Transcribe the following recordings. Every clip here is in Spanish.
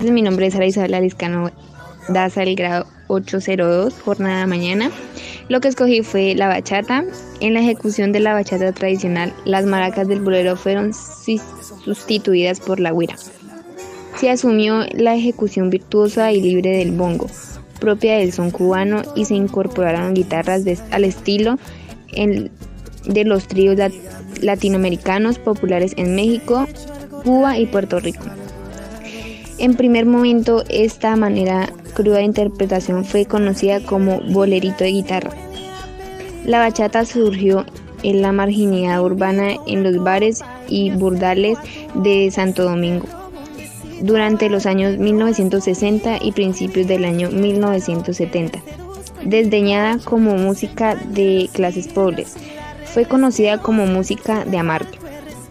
Mi nombre es Sara Isabel Daza, el grado 802, jornada mañana. Lo que escogí fue la bachata. En la ejecución de la bachata tradicional, las maracas del bolero fueron sustituidas por la guira. Se asumió la ejecución virtuosa y libre del bongo, propia del son cubano, y se incorporaron guitarras al estilo de los tríos latinoamericanos populares en México, Cuba y Puerto Rico. En primer momento, esta manera cruda de interpretación fue conocida como bolerito de guitarra. La bachata surgió en la marginidad urbana en los bares y burdales de Santo Domingo durante los años 1960 y principios del año 1970. Desdeñada como música de clases pobres, fue conocida como música de amargo.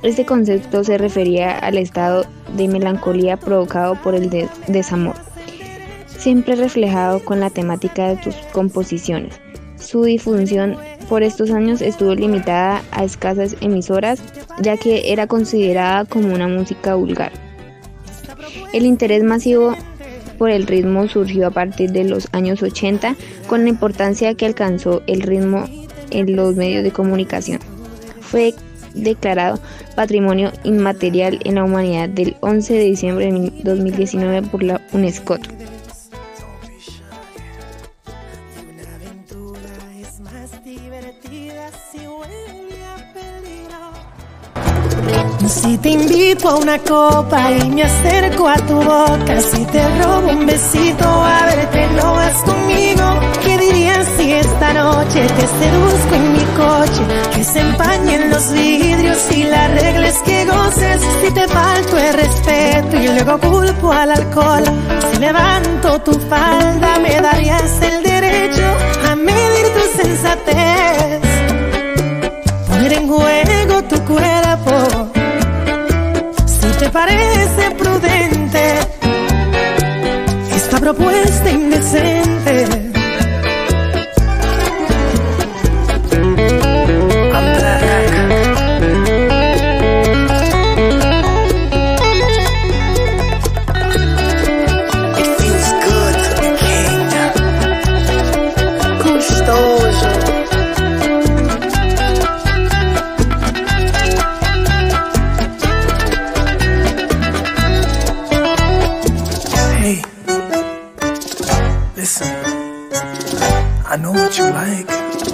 Este concepto se refería al estado de melancolía provocado por el desamor, siempre reflejado con la temática de sus composiciones. Su difusión por estos años estuvo limitada a escasas emisoras, ya que era considerada como una música vulgar. El interés masivo por el ritmo surgió a partir de los años 80, con la importancia que alcanzó el ritmo en los medios de comunicación. Fue declarado Patrimonio Inmaterial en la Humanidad del 11 de diciembre de 2019 por la UNESCO. Si te invito a una copa y me acerco a tu boca, si te robo un besito a verte, no vas conmigo. ¿Qué dirías si esta noche te seduzco en mi coche? Que se los vidrios y las reglas que goces. Si te falto el respeto y luego culpo al alcohol, si levanto tu falda, me darías el derecho a medir tu sensatez. Poner en juego tu cuerpo te parece prudente esta propuesta indecente? Listen, I know what you like.